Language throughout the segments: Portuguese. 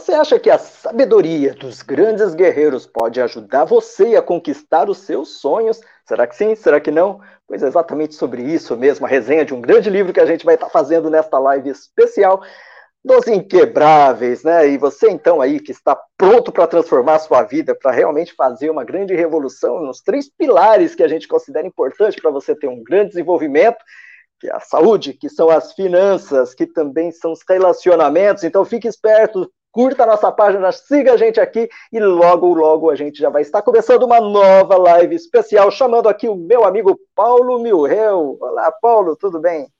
você acha que a sabedoria dos grandes guerreiros pode ajudar você a conquistar os seus sonhos? Será que sim? Será que não? Pois é exatamente sobre isso mesmo, a resenha de um grande livro que a gente vai estar fazendo nesta live especial dos inquebráveis, né? E você então aí que está pronto para transformar a sua vida, para realmente fazer uma grande revolução nos três pilares que a gente considera importante para você ter um grande desenvolvimento, que é a saúde, que são as finanças, que também são os relacionamentos. Então fique esperto, curta a nossa página, siga a gente aqui e logo, logo a gente já vai estar começando uma nova live especial, chamando aqui o meu amigo Paulo Milreu. Olá, Paulo, tudo bem?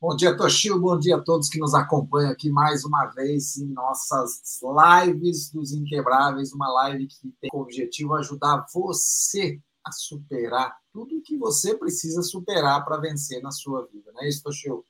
Bom dia, Toshio. Bom dia a todos que nos acompanham aqui mais uma vez em nossas lives dos Inquebráveis, uma live que tem como objetivo ajudar você a superar tudo o que você precisa superar para vencer na sua vida, não é isso, Toshio?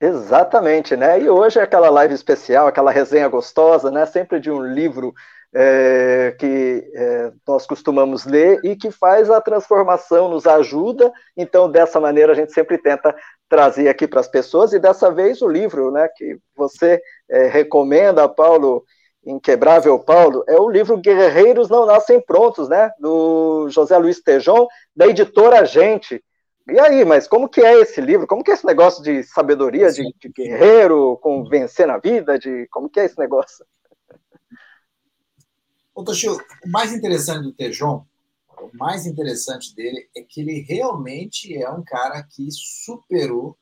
Exatamente, né? E hoje é aquela live especial, aquela resenha gostosa, né? Sempre de um livro é, que é, nós costumamos ler e que faz a transformação, nos ajuda. Então, dessa maneira, a gente sempre tenta trazer aqui para as pessoas. E dessa vez, o livro né, que você é, recomenda, Paulo, Inquebrável Paulo, é o livro Guerreiros Não Nascem Prontos, né? Do José Luiz Tejon, da editora Gente. E aí, mas como que é esse livro? Como que é esse negócio de sabedoria, de, de guerreiro, com vencer na vida? De, como que é esse negócio? Ô, Toshio, o mais interessante do Tejon, o mais interessante dele é que ele realmente é um cara que superou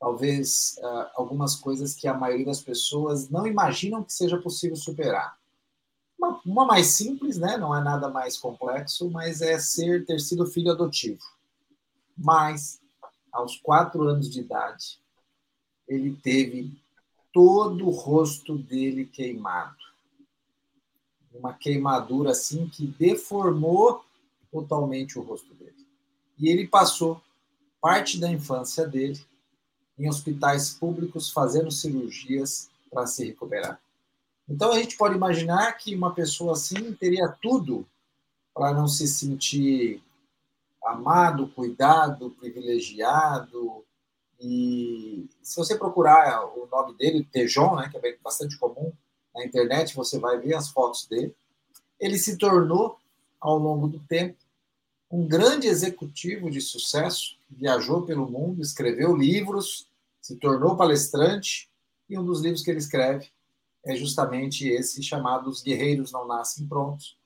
talvez uh, algumas coisas que a maioria das pessoas não imaginam que seja possível superar. Uma, uma, mais simples, né? Não é nada mais complexo, mas é ser ter sido filho adotivo. Mas aos quatro anos de idade, ele teve todo o rosto dele queimado uma queimadura assim que deformou totalmente o rosto dele. E ele passou parte da infância dele em hospitais públicos fazendo cirurgias para se recuperar. Então a gente pode imaginar que uma pessoa assim teria tudo para não se sentir amado, cuidado, privilegiado. E se você procurar o nome dele, Tejon, né, que é bastante comum, na internet, você vai ver as fotos dele. Ele se tornou, ao longo do tempo, um grande executivo de sucesso, viajou pelo mundo, escreveu livros, se tornou palestrante, e um dos livros que ele escreve é justamente esse chamado Os Guerreiros Não Nascem Prontos,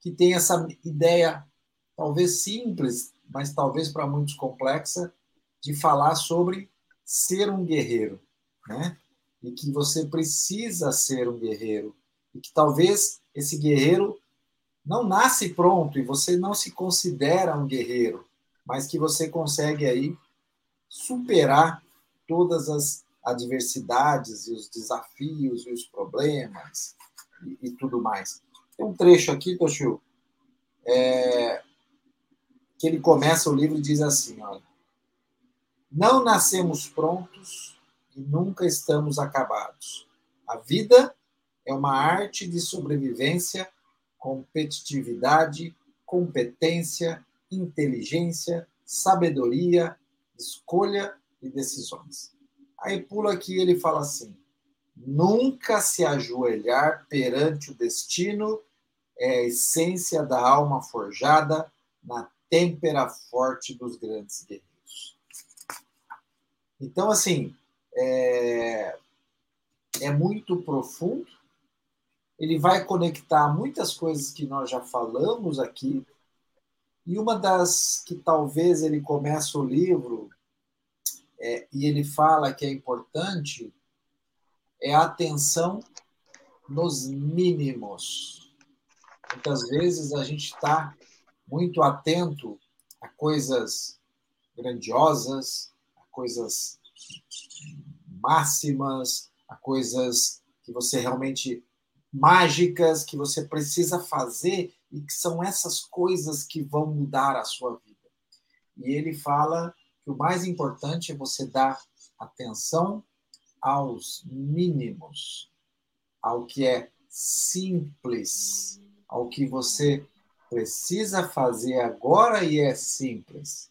que tem essa ideia, talvez simples, mas talvez para muitos complexa, de falar sobre ser um guerreiro, né? e que você precisa ser um guerreiro e que talvez esse guerreiro não nasce pronto e você não se considera um guerreiro, mas que você consegue aí superar todas as adversidades e os desafios e os problemas e, e tudo mais. Tem um trecho aqui, Toshio, é, que ele começa o livro e diz assim, olha, não nascemos prontos e nunca estamos acabados. A vida é uma arte de sobrevivência, competitividade, competência, inteligência, sabedoria, escolha e decisões. Aí pula aqui ele fala assim: nunca se ajoelhar perante o destino é a essência da alma forjada na têmpera forte dos grandes guerreiros. Então, assim, é, é muito profundo, ele vai conectar muitas coisas que nós já falamos aqui, e uma das que talvez ele começa o livro é, e ele fala que é importante é a atenção nos mínimos. Muitas vezes a gente está muito atento a coisas grandiosas, a coisas máximas, a coisas que você realmente mágicas que você precisa fazer e que são essas coisas que vão mudar a sua vida. E ele fala que o mais importante é você dar atenção aos mínimos, ao que é simples, ao que você precisa fazer agora e é simples.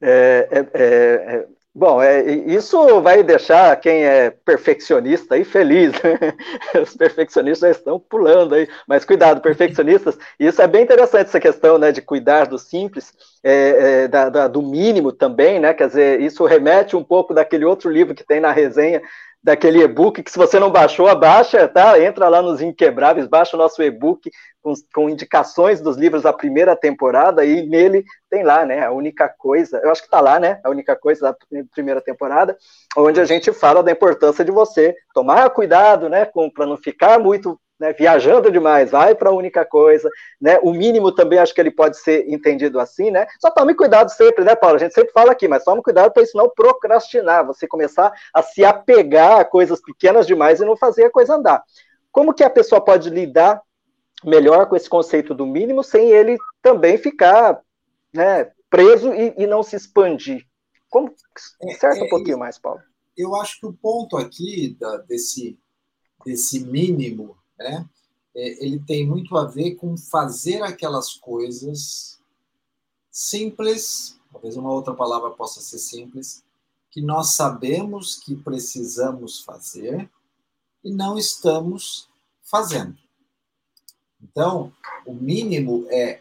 É, é, é, Bom, é, isso vai deixar quem é perfeccionista aí feliz. Né? Os perfeccionistas estão pulando aí, mas cuidado, perfeccionistas. Isso é bem interessante essa questão, né, de cuidar do simples, é, é, da, da, do mínimo também, né? Quer dizer, isso remete um pouco daquele outro livro que tem na resenha daquele e-book que se você não baixou, baixa, tá? Entra lá nos Inquebráveis, baixa o nosso e-book com, com, indicações dos livros da primeira temporada e nele tem lá, né, a única coisa, eu acho que tá lá, né, a única coisa da primeira temporada, onde a gente fala da importância de você tomar cuidado, né, para não ficar muito né, viajando demais, vai para a única coisa, né? O mínimo também acho que ele pode ser entendido assim, né? Só tome cuidado sempre, né, Paulo? A gente sempre fala aqui, mas tome cuidado para isso não procrastinar, você começar a se apegar a coisas pequenas demais e não fazer a coisa andar. Como que a pessoa pode lidar melhor com esse conceito do mínimo sem ele também ficar, né, preso e, e não se expandir? Como certo é, um pouquinho mais, Paulo? Eu acho que o ponto aqui da, desse desse mínimo né? É, ele tem muito a ver com fazer aquelas coisas simples, talvez uma outra palavra possa ser simples, que nós sabemos que precisamos fazer e não estamos fazendo. Então, o mínimo é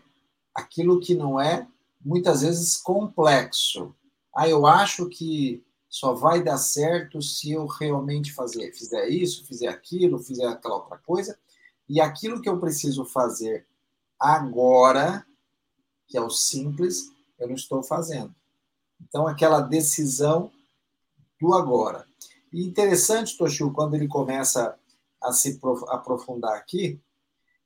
aquilo que não é muitas vezes complexo. Ah, eu acho que só vai dar certo se eu realmente fazer, fizer isso, fizer aquilo, fizer aquela outra coisa, e aquilo que eu preciso fazer agora, que é o simples, eu não estou fazendo. Então, aquela decisão do agora. E interessante, Toshio, quando ele começa a se aprofundar aqui,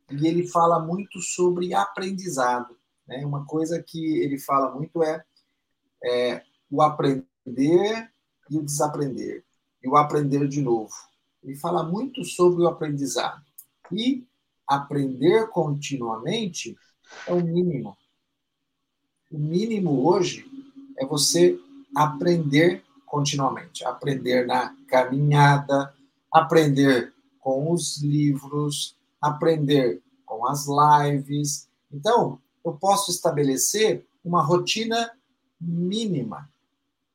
e ele fala muito sobre aprendizado. Né? Uma coisa que ele fala muito é, é o aprender e o desaprender, e o aprender de novo. Ele fala muito sobre o aprendizado. E aprender continuamente é o mínimo. O mínimo hoje é você aprender continuamente, aprender na caminhada, aprender com os livros, aprender com as lives. Então, eu posso estabelecer uma rotina mínima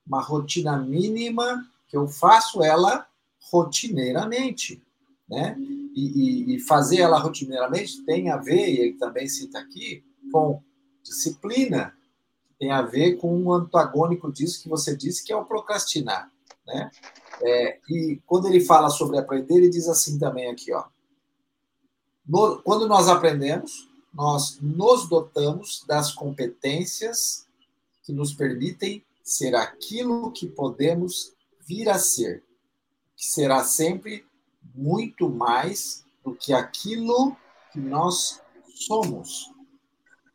uma rotina mínima que eu faço ela rotineiramente, né? E, e, e, fazer ela rotineiramente tem a ver, e ele também cita aqui, com disciplina, tem a ver com um antagônico disso que você disse, que é o procrastinar, né? É, e quando ele fala sobre aprender, ele diz assim também aqui, ó. No, quando nós aprendemos, nós nos dotamos das competências que nos permitem ser aquilo que podemos vir a ser, que será sempre muito mais do que aquilo que nós somos.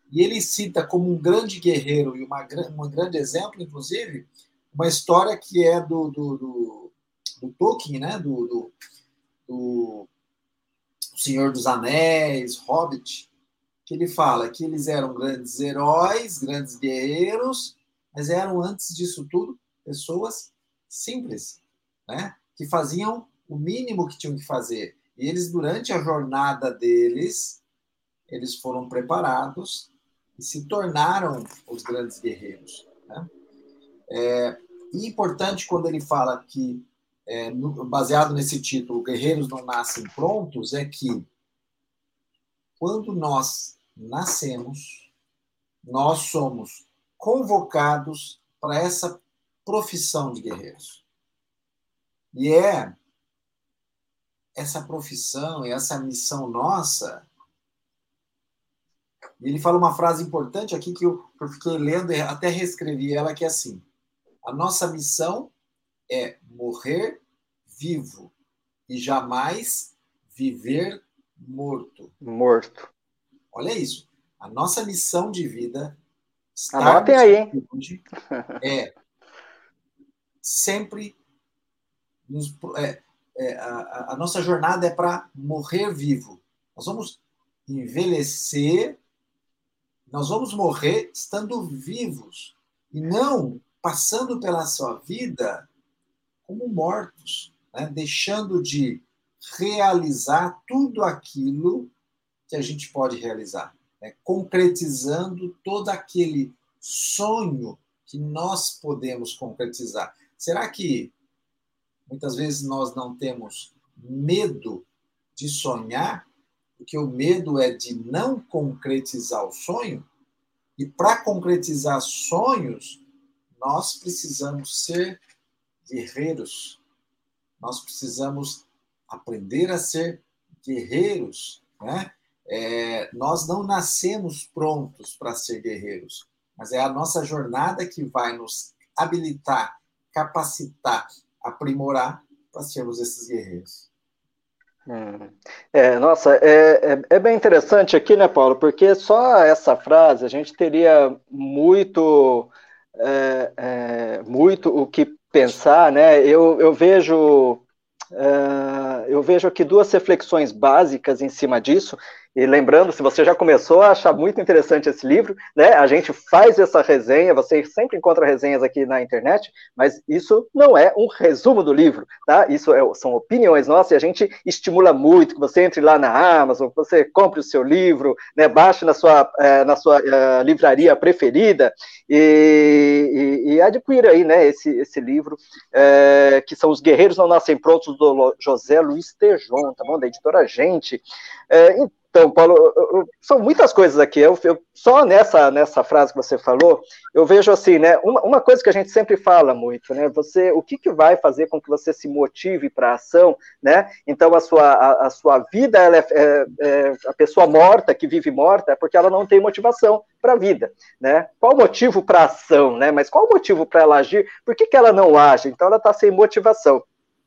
E ele cita como um grande guerreiro e uma, um grande exemplo, inclusive, uma história que é do, do, do, do Tolkien, né? do, do, do Senhor dos Anéis, Hobbit, que ele fala que eles eram grandes heróis, grandes guerreiros, mas eram, antes disso tudo, pessoas simples, né? que faziam o mínimo que tinham que fazer. E eles, durante a jornada deles, eles foram preparados e se tornaram os grandes guerreiros. Né? É, e importante quando ele fala que, é, no, baseado nesse título, Guerreiros não nascem prontos, é que quando nós nascemos, nós somos convocados para essa profissão de guerreiros. E é essa profissão e essa missão nossa. E ele fala uma frase importante aqui que eu, eu fiquei lendo e até reescrevi ela, que é assim: a nossa missão é morrer vivo e jamais viver morto. Morto. Olha isso. A nossa missão de vida Anotem aí, hein? É sempre nos, é, é, a, a nossa jornada é para morrer vivo. Nós vamos envelhecer, nós vamos morrer estando vivos e não passando pela sua vida como mortos, né? deixando de realizar tudo aquilo que a gente pode realizar né, concretizando todo aquele sonho que nós podemos concretizar. Será que muitas vezes nós não temos medo de sonhar, porque o medo é de não concretizar o sonho? E para concretizar sonhos, nós precisamos ser guerreiros. Nós precisamos aprender a ser guerreiros, né? É, nós não nascemos prontos para ser guerreiros, mas é a nossa jornada que vai nos habilitar, capacitar, aprimorar para sermos esses guerreiros. Hum. É, nossa, é, é, é, bem interessante aqui, né, Paulo? Porque só essa frase a gente teria muito, é, é muito o que pensar, né? Eu, eu vejo é, eu vejo aqui duas reflexões básicas em cima disso. E lembrando, se você já começou a achar muito interessante esse livro, né? A gente faz essa resenha, você sempre encontra resenhas aqui na internet, mas isso não é um resumo do livro, tá? Isso é, são opiniões nossas e a gente estimula muito que você entre lá na Amazon, que você compre o seu livro, né? Baixe na sua, é, na sua é, livraria preferida e, e, e, adquira aí, né? Esse, esse livro, é, que são Os Guerreiros Não Nascem Prontos, do José Luiz Tejon, tá bom? Da editora Gente. É, então, Paulo, eu, eu, são muitas coisas aqui. Eu, só nessa, nessa frase que você falou, eu vejo assim, né? Uma, uma coisa que a gente sempre fala muito, né? Você, o que, que vai fazer com que você se motive para a ação, né? Então, a sua, a, a sua vida, ela é, é, é, a pessoa morta, que vive morta, é porque ela não tem motivação para a vida, né? Qual o motivo para a ação, né? Mas qual o motivo para ela agir? Por que, que ela não age? Então, ela está sem motivação.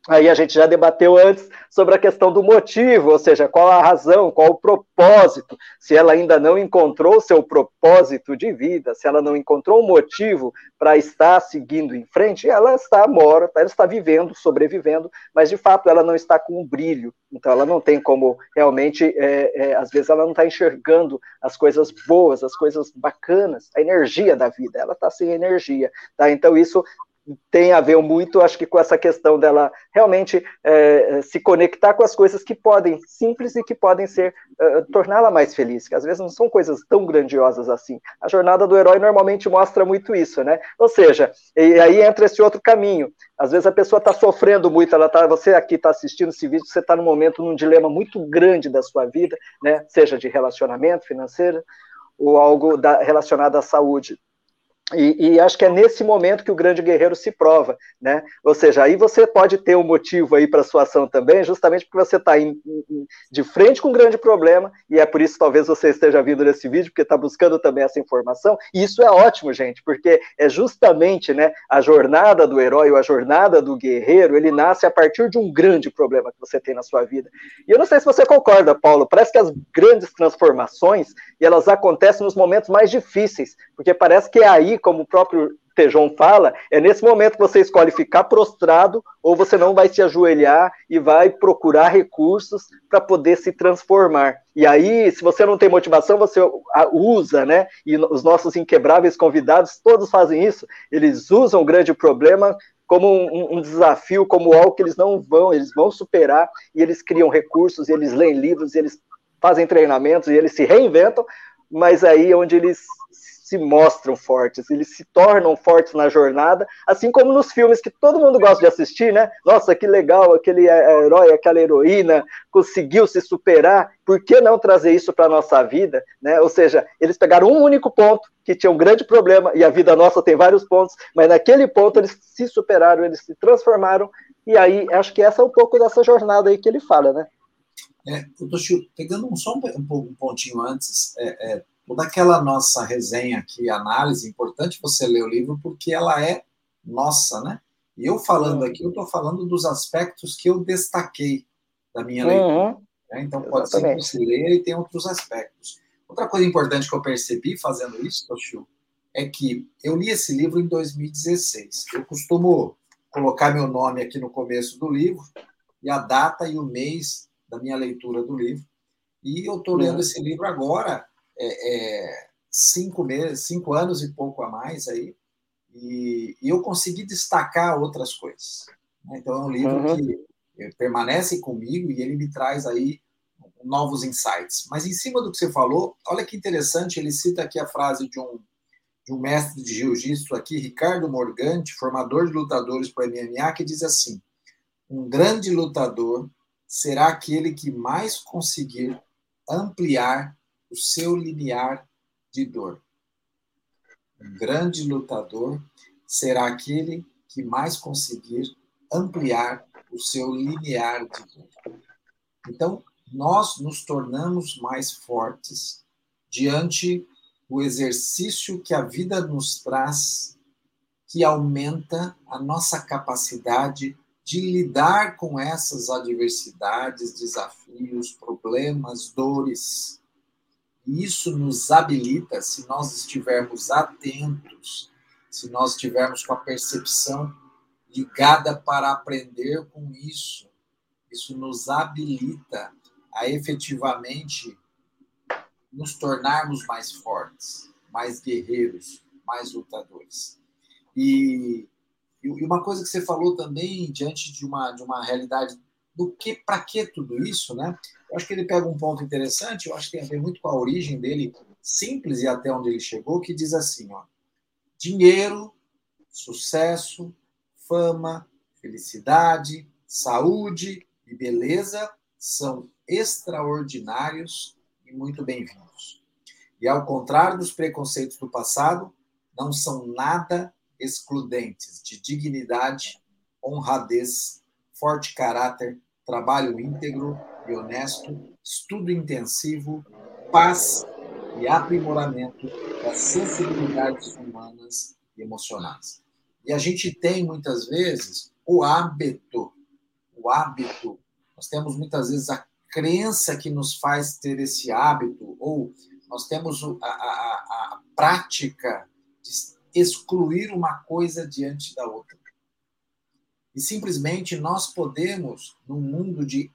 Aí a gente já debateu antes sobre a questão do motivo, ou seja, qual a razão, qual o propósito. Se ela ainda não encontrou seu propósito de vida, se ela não encontrou um motivo para estar seguindo em frente, ela está morta, ela está vivendo, sobrevivendo, mas de fato ela não está com um brilho. Então ela não tem como realmente, é, é, às vezes ela não está enxergando as coisas boas, as coisas bacanas, a energia da vida. Ela está sem energia. Tá? Então isso tem a ver muito, acho que, com essa questão dela realmente é, se conectar com as coisas que podem, simples e que podem ser, uh, torná-la mais feliz, que às vezes não são coisas tão grandiosas assim. A jornada do herói normalmente mostra muito isso, né? Ou seja, e aí entra esse outro caminho. Às vezes a pessoa está sofrendo muito, ela tá, você aqui está assistindo esse vídeo, você está num momento, num dilema muito grande da sua vida, né? Seja de relacionamento financeiro ou algo da, relacionado à saúde e, e, acho que é nesse momento que o grande guerreiro se prova, né? Ou seja, aí você pode ter um motivo aí para sua ação também, justamente porque você está de frente com um grande problema, e é por isso talvez você esteja vindo nesse vídeo, porque está buscando também essa informação, e isso é ótimo, gente, porque é justamente né, a jornada do herói, ou a jornada do guerreiro, ele nasce a partir de um grande problema que você tem na sua vida. E eu não sei se você concorda, Paulo, parece que as grandes transformações, elas acontecem nos momentos mais difíceis, porque parece que é aí como o próprio Tejon fala, é nesse momento que você escolhe ficar prostrado ou você não vai se ajoelhar e vai procurar recursos para poder se transformar. E aí, se você não tem motivação, você usa, né? E os nossos inquebráveis convidados todos fazem isso. Eles usam o grande problema como um, um, desafio, como algo que eles não vão, eles vão superar, e eles criam recursos, eles leem livros, eles fazem treinamentos, e eles se reinventam, mas aí é onde eles se mostram fortes, eles se tornam fortes na jornada, assim como nos filmes que todo mundo gosta de assistir, né? Nossa, que legal, aquele é, é, herói, aquela heroína conseguiu se superar, por que não trazer isso para a nossa vida, né? Ou seja, eles pegaram um único ponto que tinha um grande problema, e a vida nossa tem vários pontos, mas naquele ponto eles se superaram, eles se transformaram, e aí acho que essa é um pouco dessa jornada aí que ele fala, né? É, eu tô pegando um, só um, um pontinho antes, é, é, toda aquela nossa resenha aqui, análise, importante você ler o livro porque ela é nossa, né? E eu falando aqui, eu estou falando dos aspectos que eu destaquei da minha uhum. leitura. Né? Então, pode Exatamente. ser que você leia e tem outros aspectos. Outra coisa importante que eu percebi fazendo isso, Toshio, é que eu li esse livro em 2016. Eu costumo colocar meu nome aqui no começo do livro e a data e o mês da minha leitura do livro. E eu estou lendo uhum. esse livro agora, é, é, cinco meses, cinco anos e pouco a mais aí, e, e eu consegui destacar outras coisas. Né? Então é um livro uhum. que é, permanece comigo e ele me traz aí novos insights. Mas em cima do que você falou, olha que interessante, ele cita aqui a frase de um, de um mestre de jiu-jitsu aqui, Ricardo Morgante, formador de lutadores para MMA, que diz assim: um grande lutador será aquele que mais conseguir ampliar o seu limiar de dor. Um grande lutador será aquele que mais conseguir ampliar o seu limiar de dor. Então, nós nos tornamos mais fortes diante do exercício que a vida nos traz, que aumenta a nossa capacidade de lidar com essas adversidades, desafios, problemas, dores. E isso nos habilita, se nós estivermos atentos, se nós estivermos com a percepção ligada para aprender com isso, isso nos habilita a efetivamente nos tornarmos mais fortes, mais guerreiros, mais lutadores. E e uma coisa que você falou também, diante de uma, de uma realidade do que, para que tudo isso, né? Eu acho que ele pega um ponto interessante, eu acho que tem a ver muito com a origem dele, simples e até onde ele chegou, que diz assim, ó, dinheiro, sucesso, fama, felicidade, saúde e beleza são extraordinários e muito bem-vindos. E ao contrário dos preconceitos do passado, não são nada excludentes de dignidade, honradez, forte caráter, trabalho íntegro e honesto, estudo intensivo, paz e aprimoramento das sensibilidades humanas e emocionais. E a gente tem muitas vezes o hábito, o hábito, nós temos muitas vezes a crença que nos faz ter esse hábito, ou nós temos a, a, a prática de excluir uma coisa diante da outra. E simplesmente nós podemos, num mundo de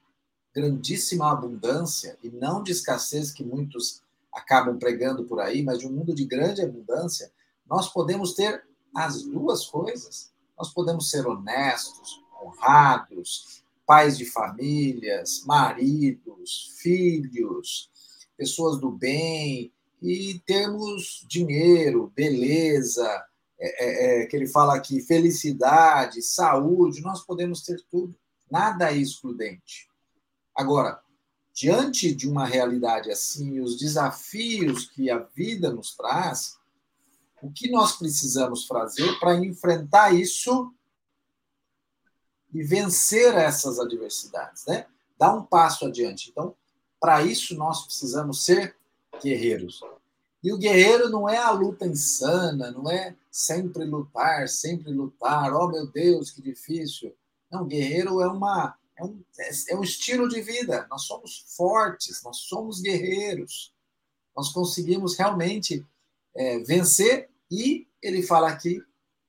grandíssima abundância, e não de escassez que muitos acabam pregando por aí, mas de um mundo de grande abundância, nós podemos ter as duas coisas. Nós podemos ser honestos, honrados, pais de famílias, maridos, filhos, pessoas do bem, e termos dinheiro, beleza, é, é, é, que ele fala aqui, felicidade, saúde, nós podemos ter tudo, nada é excludente. Agora, diante de uma realidade assim, os desafios que a vida nos traz, o que nós precisamos fazer para enfrentar isso e vencer essas adversidades, né? Dar um passo adiante. Então, para isso nós precisamos ser guerreiros. E o guerreiro não é a luta insana, não é sempre lutar, sempre lutar. Oh, meu Deus, que difícil. Não, guerreiro é uma é um, é um estilo de vida. Nós somos fortes, nós somos guerreiros. Nós conseguimos realmente é, vencer e ele fala aqui,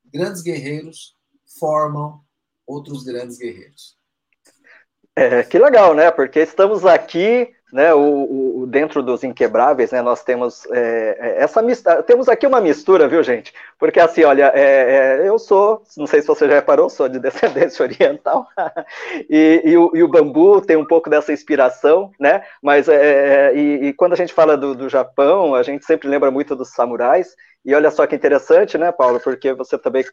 grandes guerreiros formam outros grandes guerreiros. É, que legal, né? Porque estamos aqui né, o, o, dentro dos inquebráveis, né, nós temos é, é essa mistura, temos aqui uma mistura, viu, gente? Porque assim, olha, é, é, eu sou, não sei se você já reparou, sou de descendência oriental, e, e, o, e, o, bambu tem um pouco dessa inspiração, né? Mas é, é, e, e, quando a gente fala do, do Japão, a gente sempre lembra muito dos samurais. E olha só que interessante, né, Paulo? Porque você também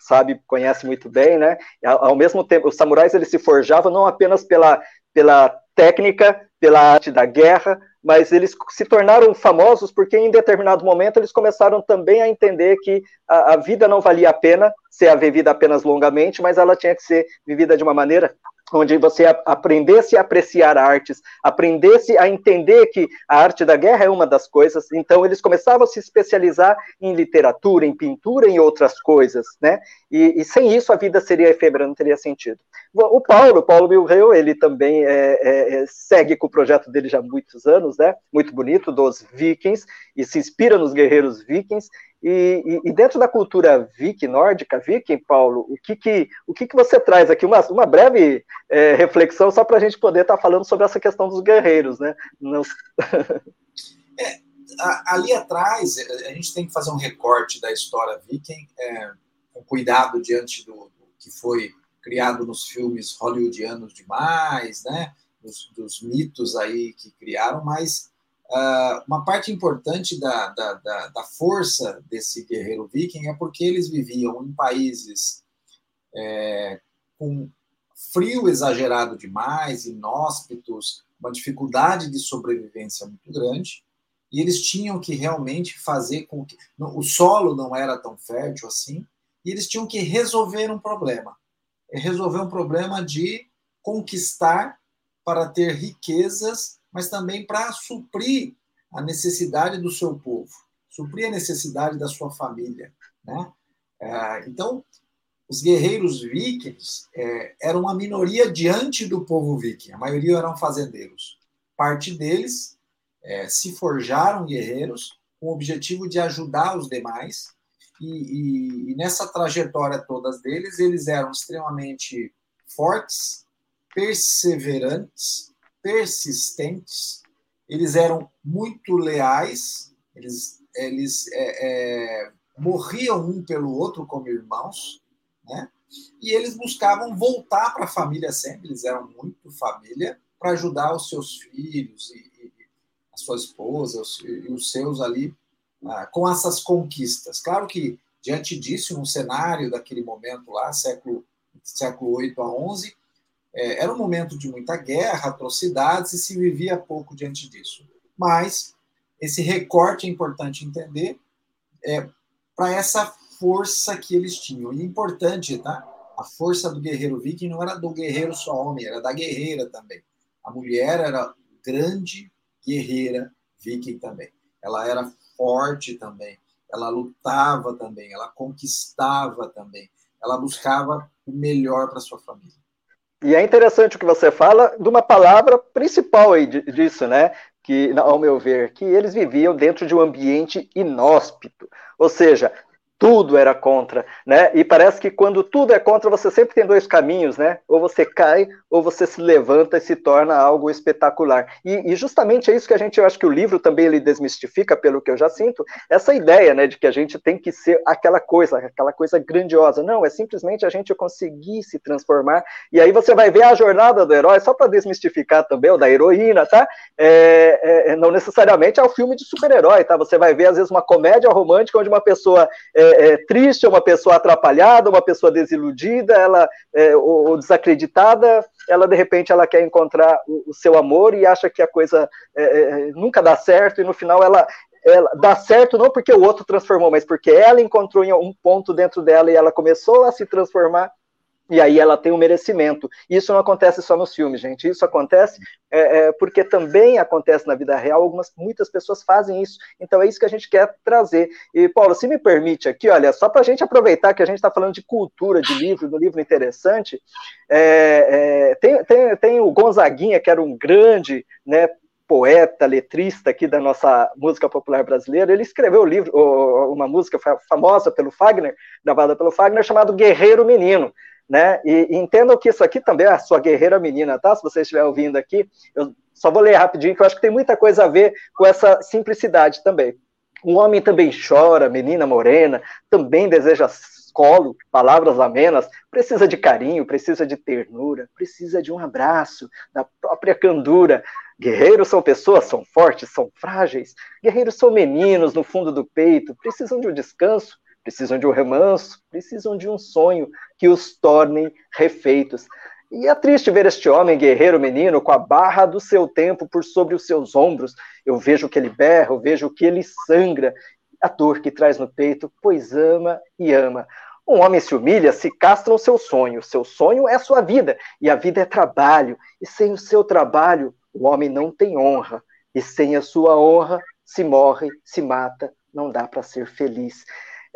sabe, conhece muito bem, né? Ao, mesmo tempo, os samurais eles se forjavam não apenas pela pela técnica, pela arte da guerra, mas eles se tornaram famosos porque em determinado momento eles começaram também a entender que a, a vida não valia a pena ser vivida apenas longamente, mas ela tinha que ser vivida de uma maneira onde você aprendesse a apreciar artes, aprendesse a entender que a arte da guerra é uma das coisas, então eles começavam a se especializar em literatura, em pintura, em outras coisas, né? E, e sem isso a vida seria efêmera, não teria sentido. O Paulo, Paulo Milreu, ele também é, é, é, segue com o projeto dele já há muitos anos, né? Muito bonito, dos vikings, e se inspira nos guerreiros vikings, e, e, dentro da cultura viking, nórdica, viking, Paulo, o que, que, o que, que você traz aqui? Uma, uma breve é, reflexão só para a gente poder estar tá falando sobre essa questão dos guerreiros, né? Nos... é, ali atrás, a gente tem que fazer um recorte da história viking, é, com cuidado diante do, do, que foi criado nos filmes hollywoodianos demais, né? Dos, dos mitos aí que criaram, mas uh, uma parte importante da, da, da, da, força desse guerreiro viking é porque eles viviam em países é, com frio exagerado demais, inóspitos, uma dificuldade de sobrevivência muito grande, e eles tinham que realmente fazer com que. O solo não era tão fértil assim, e eles tinham que resolver um problema. Resolver um problema de conquistar para ter riquezas, mas também para suprir a necessidade do seu povo, suprir a necessidade da sua família. Né? É, então, os guerreiros vikings é, eram uma minoria diante do povo viking, a maioria eram fazendeiros. Parte deles é, se forjaram guerreiros com o objetivo de ajudar os demais, e, e, e nessa trajetória todas deles, eles eram extremamente fortes, perseverantes, persistentes, eles eram muito leais, eles, eles é, é, morriam um pelo outro como irmãos, né? E eles buscavam voltar para a família sempre, eles eram muito família, para ajudar os seus filhos e, e a sua esposa e os seus ali ah, com essas conquistas. Claro que, diante disso, no cenário daquele momento lá, século, século 8 a 11, é, era um momento de muita guerra, atrocidades, e se vivia pouco diante disso. Mas esse recorte é importante entender é, para essa força que eles tinham. E importante, tá? A força do guerreiro viking não era do guerreiro só homem, era da guerreira também. A mulher era grande guerreira viking também. Ela era forte também. Ela lutava também. Ela conquistava também. Ela buscava o melhor para sua família. E é interessante o que você fala de uma palavra principal aí disso, né? Que, ao meu ver, que eles viviam dentro de um ambiente inóspito. Ou seja, tudo era contra, né? E parece que quando tudo é contra, você sempre tem dois caminhos, né? Ou você cai, ou você se levanta e se torna algo espetacular. E, e, justamente é isso que a gente, eu acho que o livro também ele desmistifica, pelo que eu já sinto, essa ideia, né, de que a gente tem que ser aquela coisa, aquela coisa grandiosa. Não, é simplesmente a gente conseguir se transformar. E aí você vai ver a jornada do herói, só para desmistificar também, ou da heroína, tá? É, é, é, não necessariamente é o filme de super-herói, tá? Você vai ver, às vezes, uma comédia romântica onde uma pessoa é, é, é, triste, uma pessoa atrapalhada, uma pessoa desiludida, ela é, ou, ou, desacreditada, ela de repente ela quer encontrar o, o seu amor e acha que a coisa é, é, nunca dá certo e no final ela ela dá certo não porque o outro transformou, mas porque ela encontrou um ponto dentro dela e ela começou a se transformar e aí ela tem o um merecimento. Isso não acontece só nos filmes, gente. Isso acontece é, é, porque também acontece na vida real. Algumas, muitas pessoas fazem isso. Então é isso que a gente quer trazer. E Paulo, se me permite aqui, olha, só para a gente aproveitar que a gente está falando de cultura, de livro, do livro interessante, é, é, tem, tem, tem o Gonzaguinha, que era um grande, né, poeta, letrista aqui da nossa música popular brasileira, ele escreveu um livro, uma música famosa pelo Fagner, gravada pelo Fagner, chamado Guerreiro Menino né? E, e, entendam que isso aqui também é a sua guerreira menina, tá? Se você estiver ouvindo aqui, eu só vou ler rapidinho, que eu acho que tem muita coisa a ver com essa simplicidade também. Um homem também chora, menina morena, também deseja colo, palavras amenas, precisa de carinho, precisa de ternura, precisa de um abraço, da própria candura. Guerreiros são pessoas, são fortes, são frágeis. Guerreiros são meninos no fundo do peito, precisam de um descanso, precisam de um remanso, precisam de um sonho que os tornem refeitos. E é triste ver este homem guerreiro menino com a barra do seu tempo por sobre os seus ombros. Eu vejo que ele berra, eu vejo que ele sangra, a dor que traz no peito, pois ama e ama. Um homem se humilha, se castra no seu sonho. Seu sonho é sua vida, e a vida é trabalho. E sem o seu trabalho, o homem não tem honra. E sem a sua honra, se morre, se mata, não dá para ser feliz.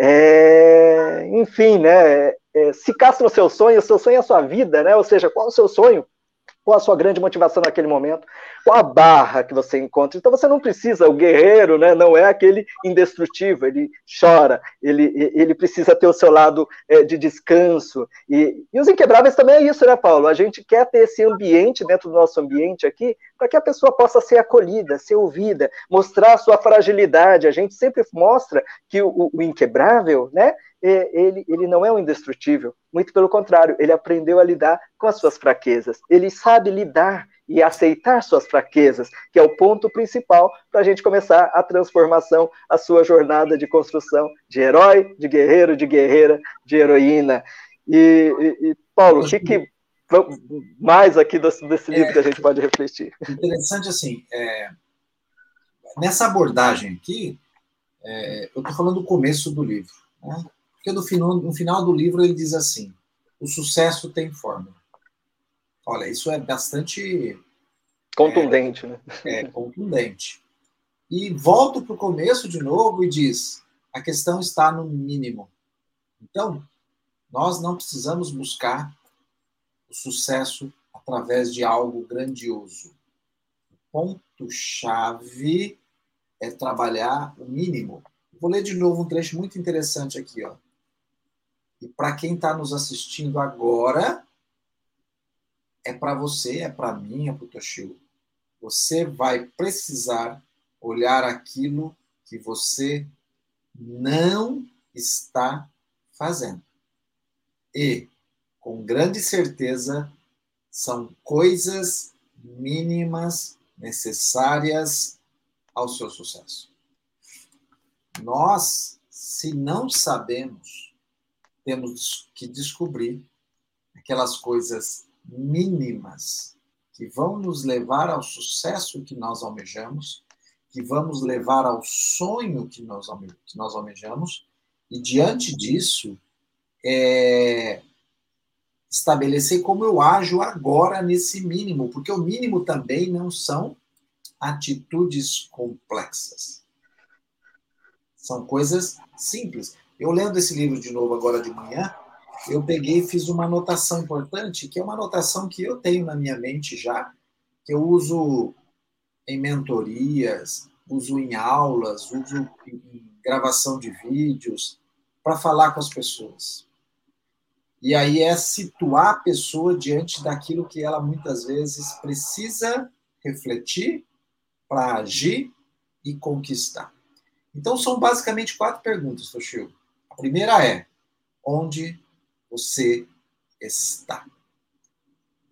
É, enfim, né? É, se castra no seu sonho, o seu sonho é a sua vida, né? Ou seja, qual o seu sonho? Qual a sua grande motivação naquele momento? Qual a barra que você encontra? Então você não precisa, o guerreiro, né, não é aquele indestrutível, ele chora, ele, ele precisa ter o seu lado é, de descanso. E, e os inquebráveis também é isso, né, Paulo? A gente quer ter esse ambiente dentro do nosso ambiente aqui para que a pessoa possa ser acolhida, ser ouvida, mostrar a sua fragilidade. A gente sempre mostra que o, o inquebrável, né, ele, ele não é um indestrutível, muito pelo contrário, ele aprendeu a lidar com as suas fraquezas, ele sabe lidar e aceitar suas fraquezas, que é o ponto principal para a gente começar a transformação, a sua jornada de construção de herói, de guerreiro, de guerreira, de heroína. E, e, e Paulo, o que, que mais aqui desse, desse livro é, que a gente pode refletir? Interessante assim, é, nessa abordagem aqui, é, eu estou falando do começo do livro, né? porque no final, no final do livro ele diz assim: o sucesso tem fórmula. Olha, isso é bastante contundente, né? É contundente. E volto para o começo de novo e diz: a questão está no mínimo. Então, nós não precisamos buscar o sucesso através de algo grandioso. O ponto-chave é trabalhar o mínimo. Vou ler de novo um trecho muito interessante aqui. Ó. E para quem está nos assistindo agora, é para você, é para mim, é para o Toshio. Você vai precisar olhar aquilo que você não está fazendo. E, com grande certeza, são coisas mínimas necessárias ao seu sucesso. Nós, se não sabemos, temos que descobrir aquelas coisas mínimas que vão nos levar ao sucesso que nós almejamos, que vamos levar ao sonho que nós, que nós almejamos, e diante disso, é, estabelecer como eu ajo agora nesse mínimo, porque o mínimo também não são atitudes complexas. São coisas simples. Eu lendo esse livro de novo agora de manhã, eu peguei e fiz uma anotação importante, que é uma anotação que eu tenho na minha mente já, que eu uso em mentorias, uso em aulas, uso em gravação de vídeos, para falar com as pessoas. E aí é situar a pessoa diante daquilo que ela muitas vezes precisa refletir para agir e conquistar. Então são basicamente quatro perguntas, Toshio. A primeira é: onde você está?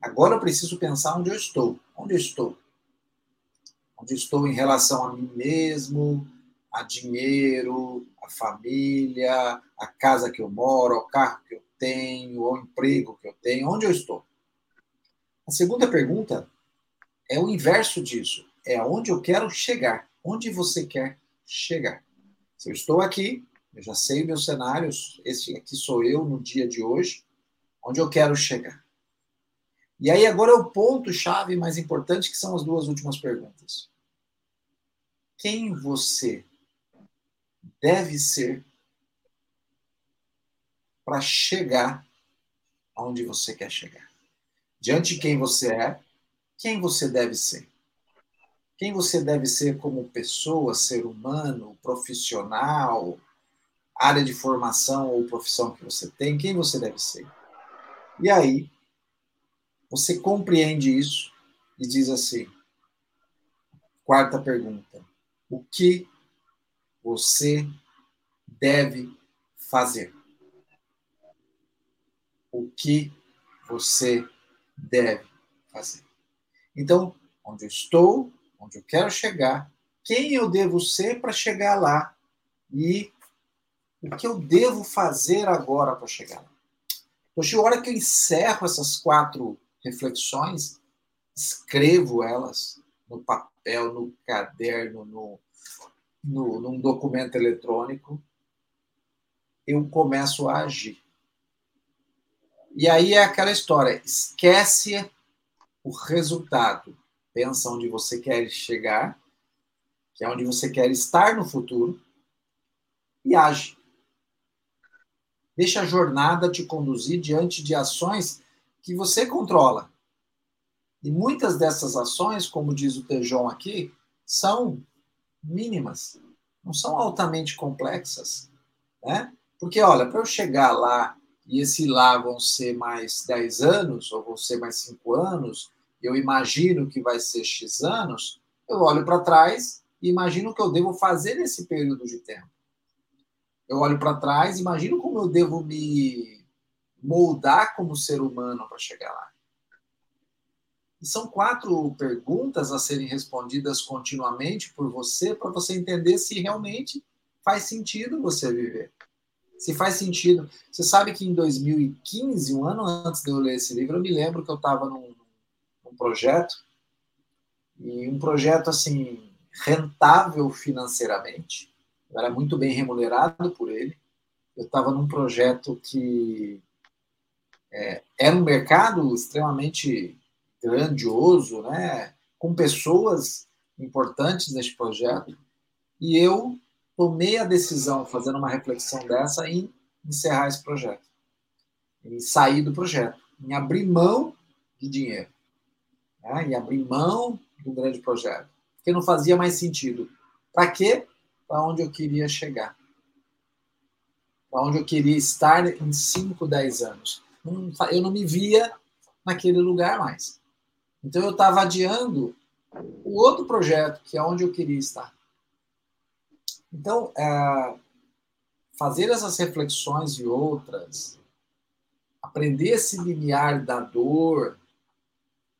Agora eu preciso pensar onde eu estou. Onde eu estou? Onde estou em relação a mim mesmo, a dinheiro, a família, a casa que eu moro, ao carro que eu tenho, ao emprego que eu tenho, onde eu estou? A segunda pergunta é o inverso disso, é aonde eu quero chegar. Onde você quer chegar? Se eu estou aqui, eu já sei meus cenários, esse aqui sou eu no dia de hoje, onde eu quero chegar. E aí agora é o ponto chave mais importante que são as duas últimas perguntas. Quem você deve ser para chegar aonde você quer chegar. Diante de quem você é, quem você deve ser. Quem você deve ser como pessoa, ser humano, profissional, área de formação ou profissão que você tem, quem você deve ser. E aí, você compreende isso e diz assim: quarta pergunta, o que você deve fazer? O que você deve fazer. Então, onde eu estou, onde eu quero chegar, quem eu devo ser para chegar lá e o que eu devo fazer agora para chegar lá. Hoje, a hora que eu encerro essas quatro reflexões, escrevo elas no papel, no caderno, no, no, num documento eletrônico, eu começo a agir. E aí é aquela história: esquece o resultado, pensa onde você quer chegar, que é onde você quer estar no futuro, e age. Deixa a jornada te conduzir diante de ações que você controla. E muitas dessas ações, como diz o Tejon aqui, são mínimas, não são altamente complexas. Né? Porque, olha, para eu chegar lá e esse lá vão ser mais 10 anos, ou vão ser mais 5 anos, eu imagino que vai ser X anos, eu olho para trás e imagino o que eu devo fazer nesse período de tempo. Eu olho para trás, imagino como eu devo me moldar como ser humano para chegar lá. E são quatro perguntas a serem respondidas continuamente por você, para você entender se realmente faz sentido você viver. Se faz sentido. Você sabe que em 2015, um ano antes de eu ler esse livro, eu me lembro que eu estava num, num projeto, e um projeto assim, rentável financeiramente. Eu era muito bem remunerado por ele. Eu estava num projeto que é, era um mercado extremamente grandioso, né? com pessoas importantes neste projeto. E eu tomei a decisão, fazendo uma reflexão dessa, em encerrar esse projeto, em sair do projeto, em abrir mão de dinheiro, né? em abrir mão do grande projeto, porque não fazia mais sentido. Para quê? Para onde eu queria chegar. Para onde eu queria estar em 5, 10 anos. Eu não me via naquele lugar mais. Então eu estava adiando o outro projeto, que é onde eu queria estar. Então, é, fazer essas reflexões e outras, aprender esse limiar da dor,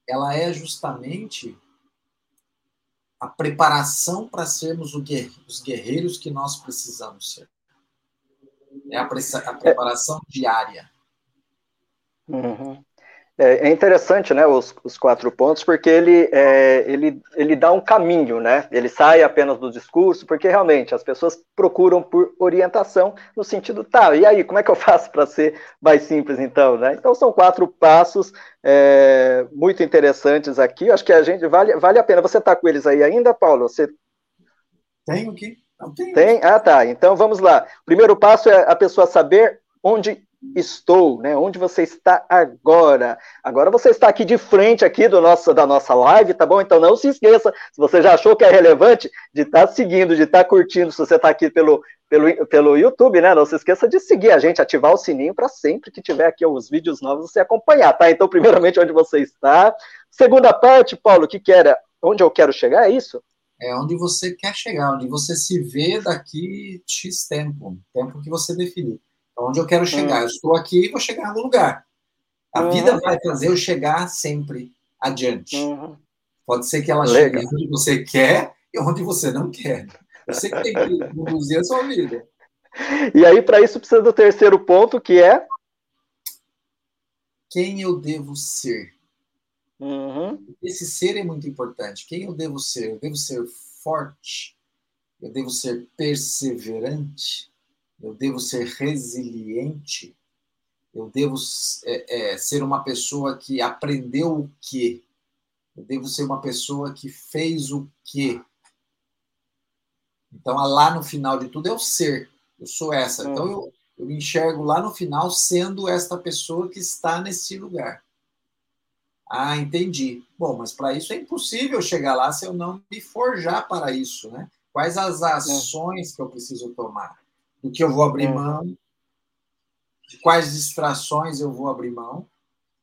ela é justamente a preparação para sermos os guerreiros que nós precisamos ser. É a, preparação diária. Uhum. É, é interessante, né, os, os, quatro pontos, porque ele, é, ele, ele dá um caminho, né? Ele sai apenas do discurso, porque realmente as pessoas procuram por orientação no sentido, tá, e aí, como é que eu faço para ser mais simples, então, né? Então são quatro passos é, muito interessantes aqui. Acho que a gente vale, vale a pena. Você está com eles aí ainda, Paulo? Você tenho aqui. Tem? Ah, tá. Então vamos lá. O primeiro passo é a pessoa saber onde estou, né? Onde você está agora? Agora você está aqui de frente aqui do nosso, da nossa live, tá bom? Então não se esqueça, se você já achou que é relevante, de estar tá seguindo, de estar tá curtindo, se você está aqui pelo, pelo, pelo YouTube, né? Não se esqueça de seguir a gente, ativar o sininho para sempre que tiver aqui os vídeos novos você acompanhar, tá? Então, primeiramente, onde você está. Segunda parte, Paulo, o que, que era? Onde eu quero chegar, é isso? É onde você quer chegar, onde você se vê daqui X tempo, tempo que você definir onde eu quero chegar. Uhum. Eu estou aqui e vou chegar em algum lugar. A uhum. vida vai fazer eu chegar sempre adiante. Uhum. Pode ser que ela Legal. chegue onde você quer e onde você não quer. Você que tem que conduzir a sua vida. E aí, para isso, precisa do terceiro ponto, que é. Quem eu devo ser? Uhum. Esse ser é muito importante. Quem eu devo ser? Eu devo ser forte, eu devo ser perseverante, eu devo ser resiliente, eu devo é, é, ser uma pessoa que aprendeu o quê? Eu devo ser uma pessoa que fez o quê? Então, lá no final de tudo é o ser. Eu sou essa. Então, eu, eu me enxergo lá no final sendo esta pessoa que está nesse lugar. Ah, entendi. Bom, mas para isso é impossível chegar lá se eu não me forjar para isso, né? Quais as ações que eu preciso tomar? Do que eu vou abrir é. mão, de quais distrações eu vou abrir mão,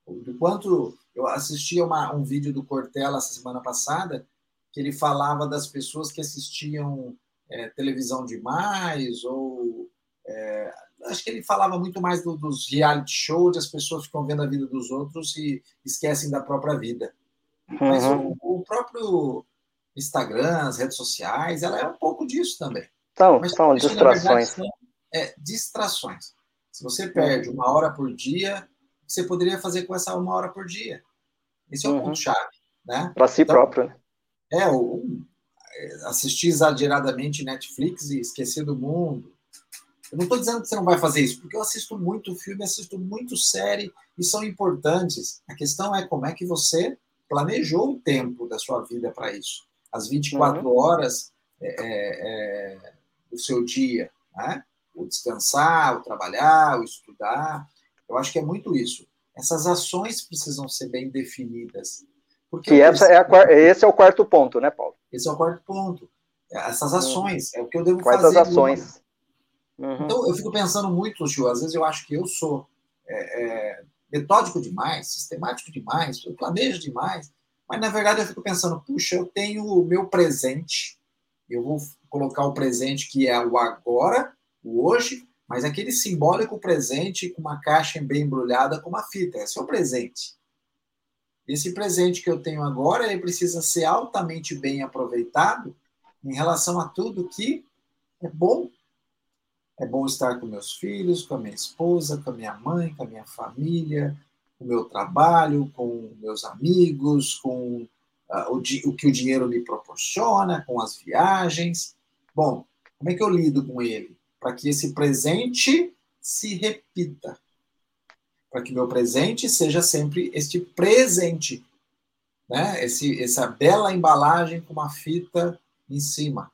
do quanto eu assisti uma, um vídeo do Cortella essa semana passada que ele falava das pessoas que assistiam é, televisão demais ou é, acho que ele falava muito mais do, dos reality shows, as pessoas ficam vendo a vida dos outros e esquecem da própria vida. Uhum. Mas o, o, próprio Instagram, as redes sociais, ela é um pouco disso também. São, Mas, são distrações. Verdade, é, distrações. Se você perde uma hora por dia, você poderia fazer com essa uma hora por dia. Esse é o uhum. ponto-chave. Né? Para si então, próprio. Né? É, é, assistir exageradamente Netflix e esquecer do mundo. Eu não estou dizendo que você não vai fazer isso, porque eu assisto muito filme, assisto muito série e são importantes. A questão é como é que você planejou o tempo da sua vida para isso. As 24 uhum. horas é, é, é do seu dia, né? o descansar, o trabalhar, o estudar. Eu acho que é muito isso. Essas ações precisam ser bem definidas. Porque que essa é a, esse é o quarto ponto, né, Paulo? Esse é o quarto ponto. Essas uhum. ações, é o que eu devo Quais fazer. Quais as ações? Uhum. Então, eu fico pensando muito, Gil, às vezes eu acho que eu sou é, é, metódico demais, sistemático demais, eu planejo demais, mas na verdade eu fico pensando, puxa, eu tenho o meu presente, eu vou colocar o presente que é o agora, o hoje, mas aquele simbólico presente com uma caixa bem embrulhada com uma fita. Esse é o presente. Esse presente que eu tenho agora, ele precisa ser altamente bem aproveitado em relação a tudo que é bom. É bom estar com meus filhos, com a minha esposa, com a minha mãe, com a minha família, com o meu trabalho, com meus amigos, com uh, o, o que o dinheiro me proporciona, com as viagens. Bom, como é que eu lido com ele? Para que esse presente se repita para que meu presente seja sempre este presente, né? Esse, essa bela embalagem com uma fita em cima.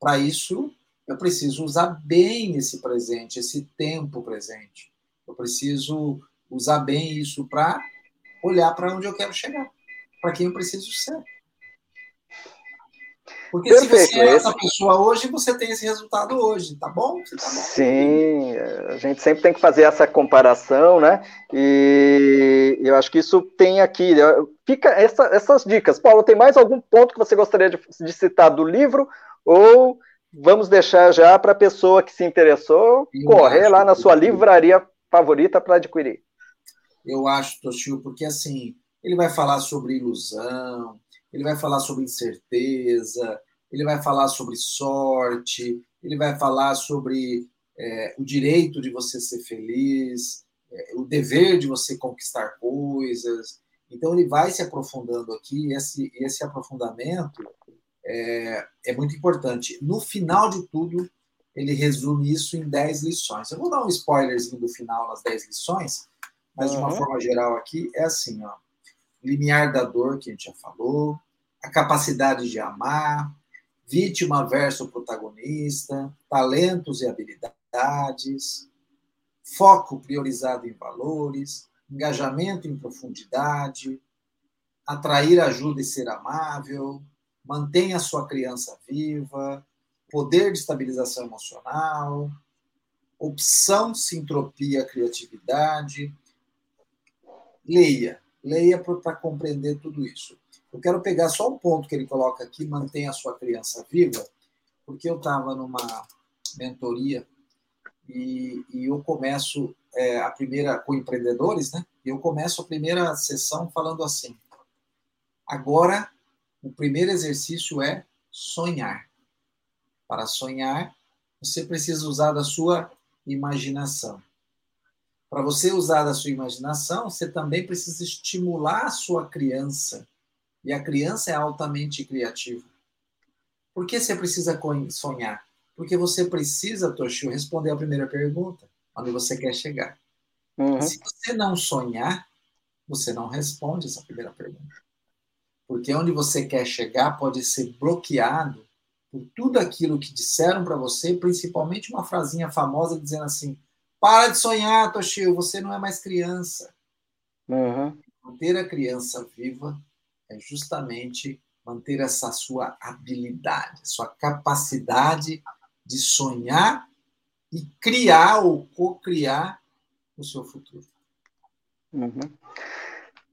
Para isso, eu preciso usar bem esse presente, esse tempo presente. Eu preciso usar bem isso para olhar para onde eu quero chegar, para quem eu preciso ser. Porque Perfeito, se você é essa pessoa hoje, você tem esse resultado hoje, tá bom? Tá bom? Sim, a gente sempre tem que fazer essa comparação, né? E eu acho que isso tem aqui. Fica essa, essas dicas. Paulo, tem mais algum ponto que você gostaria de, de citar do livro? Ou vamos deixar já para a pessoa que se interessou eu correr lá na sua livraria favorita para adquirir? Eu acho, Toshio, porque assim, ele vai falar sobre ilusão, ele vai falar sobre incerteza, ele vai falar sobre sorte, ele vai falar sobre é, o direito de você ser feliz, é, o dever de você conquistar coisas. Então, ele vai se aprofundando aqui, e esse, esse aprofundamento é, é muito importante. No final de tudo, ele resume isso em 10 lições. Eu vou dar um spoilerzinho do final nas 10 lições, mas de uma uhum. forma geral aqui, é assim, ó. Limiar da dor, que a gente já falou, a capacidade de amar, vítima versus protagonista, talentos e habilidades, foco priorizado em valores, engajamento em profundidade, atrair ajuda e ser amável, mantenha sua criança viva, poder de estabilização emocional, opção, sintropia, criatividade. Leia, leia para compreender tudo isso. Eu quero pegar só um ponto que ele coloca aqui, mantenha a sua criança viva, porque eu estava numa mentoria e, e eu começo é, a primeira com empreendedores, né? E eu começo a primeira sessão falando assim: agora o primeiro exercício é sonhar. Para sonhar, você precisa usar da sua imaginação. Para você usar da sua imaginação, você também precisa estimular a sua criança e a criança é altamente criativa. Por que você precisa sonhar? Porque você precisa, Toshio, responder a primeira pergunta, onde você quer chegar. Uhum. Se você não sonhar, você não responde essa primeira pergunta. Porque onde você quer chegar pode ser bloqueado por tudo aquilo que disseram para você, principalmente uma frasinha famosa dizendo assim: para de sonhar, Toshio, você não é mais criança. Uhum. Manter a criança viva é justamente manter essa sua habilidade, sua capacidade de sonhar e criar ou co-criar o seu futuro. Uhum.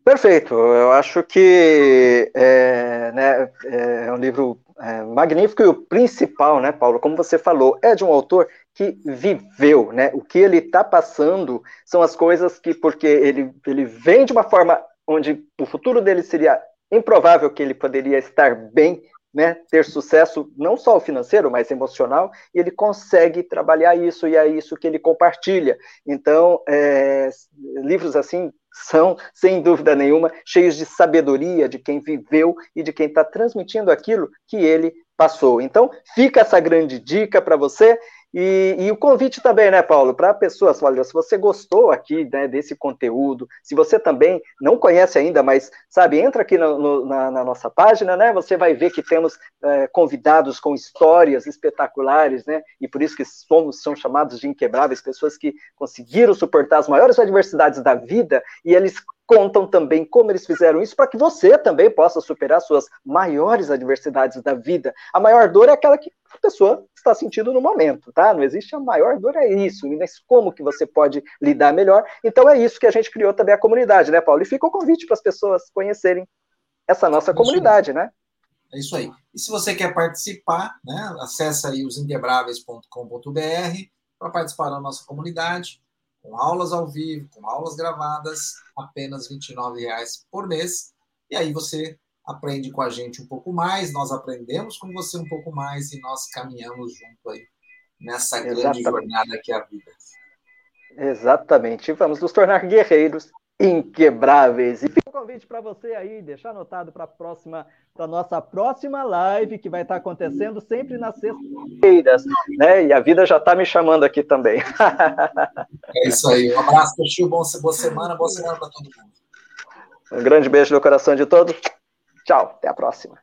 Perfeito. Eu acho que é, né, é um livro é, magnífico e o principal, né, Paulo, como você falou, é de um autor que viveu, né? O que ele está passando são as coisas que, porque ele, ele vem de uma forma onde o futuro dele seria improvável que ele poderia estar bem, né, ter sucesso não só financeiro, mas emocional, e ele consegue trabalhar isso, e é isso que ele compartilha. Então, é, livros assim são, sem dúvida nenhuma, cheios de sabedoria de quem viveu e de quem está transmitindo aquilo que ele passou. Então, fica essa grande dica para você. E, e, o convite também, né, Paulo, para pessoas, olha, se você gostou aqui né, desse conteúdo, se você também não conhece ainda, mas sabe, entra aqui no, no, na, na, nossa página, né? Você vai ver que temos é, convidados com histórias espetaculares, né? E por isso que somos são chamados de inquebráveis, pessoas que conseguiram suportar as maiores adversidades da vida e eles contam também como eles fizeram isso para que você também possa superar suas maiores adversidades da vida. A maior dor é aquela que a pessoa está sentindo no momento, tá? Não existe a maior dor, é isso. Mas como que você pode lidar melhor? Então é isso que a gente criou também a comunidade, né, Paulo? E fica o convite para as pessoas conhecerem essa nossa é comunidade, né? É isso aí. E se você quer participar, né, acessa aí os inquebráveis.com.br para participar da nossa comunidade com aulas ao vivo, com aulas gravadas, apenas R$ 29,00 por mês. E aí você aprende com a gente um pouco mais, nós aprendemos com você um pouco mais e nós caminhamos junto aí nessa grande Exatamente. jornada que é a vida. Exatamente. Vamos nos tornar guerreiros inquebráveis. E fica o convite para você aí, deixar anotado para a próxima, para nossa próxima live, que vai estar acontecendo sempre nas sextas-feiras, né? E a vida já está me chamando aqui também. é isso aí. Um abraço, Tio. Boa semana, boa semana para todo mundo. Um grande beijo no coração de todos. Tchau, até a próxima.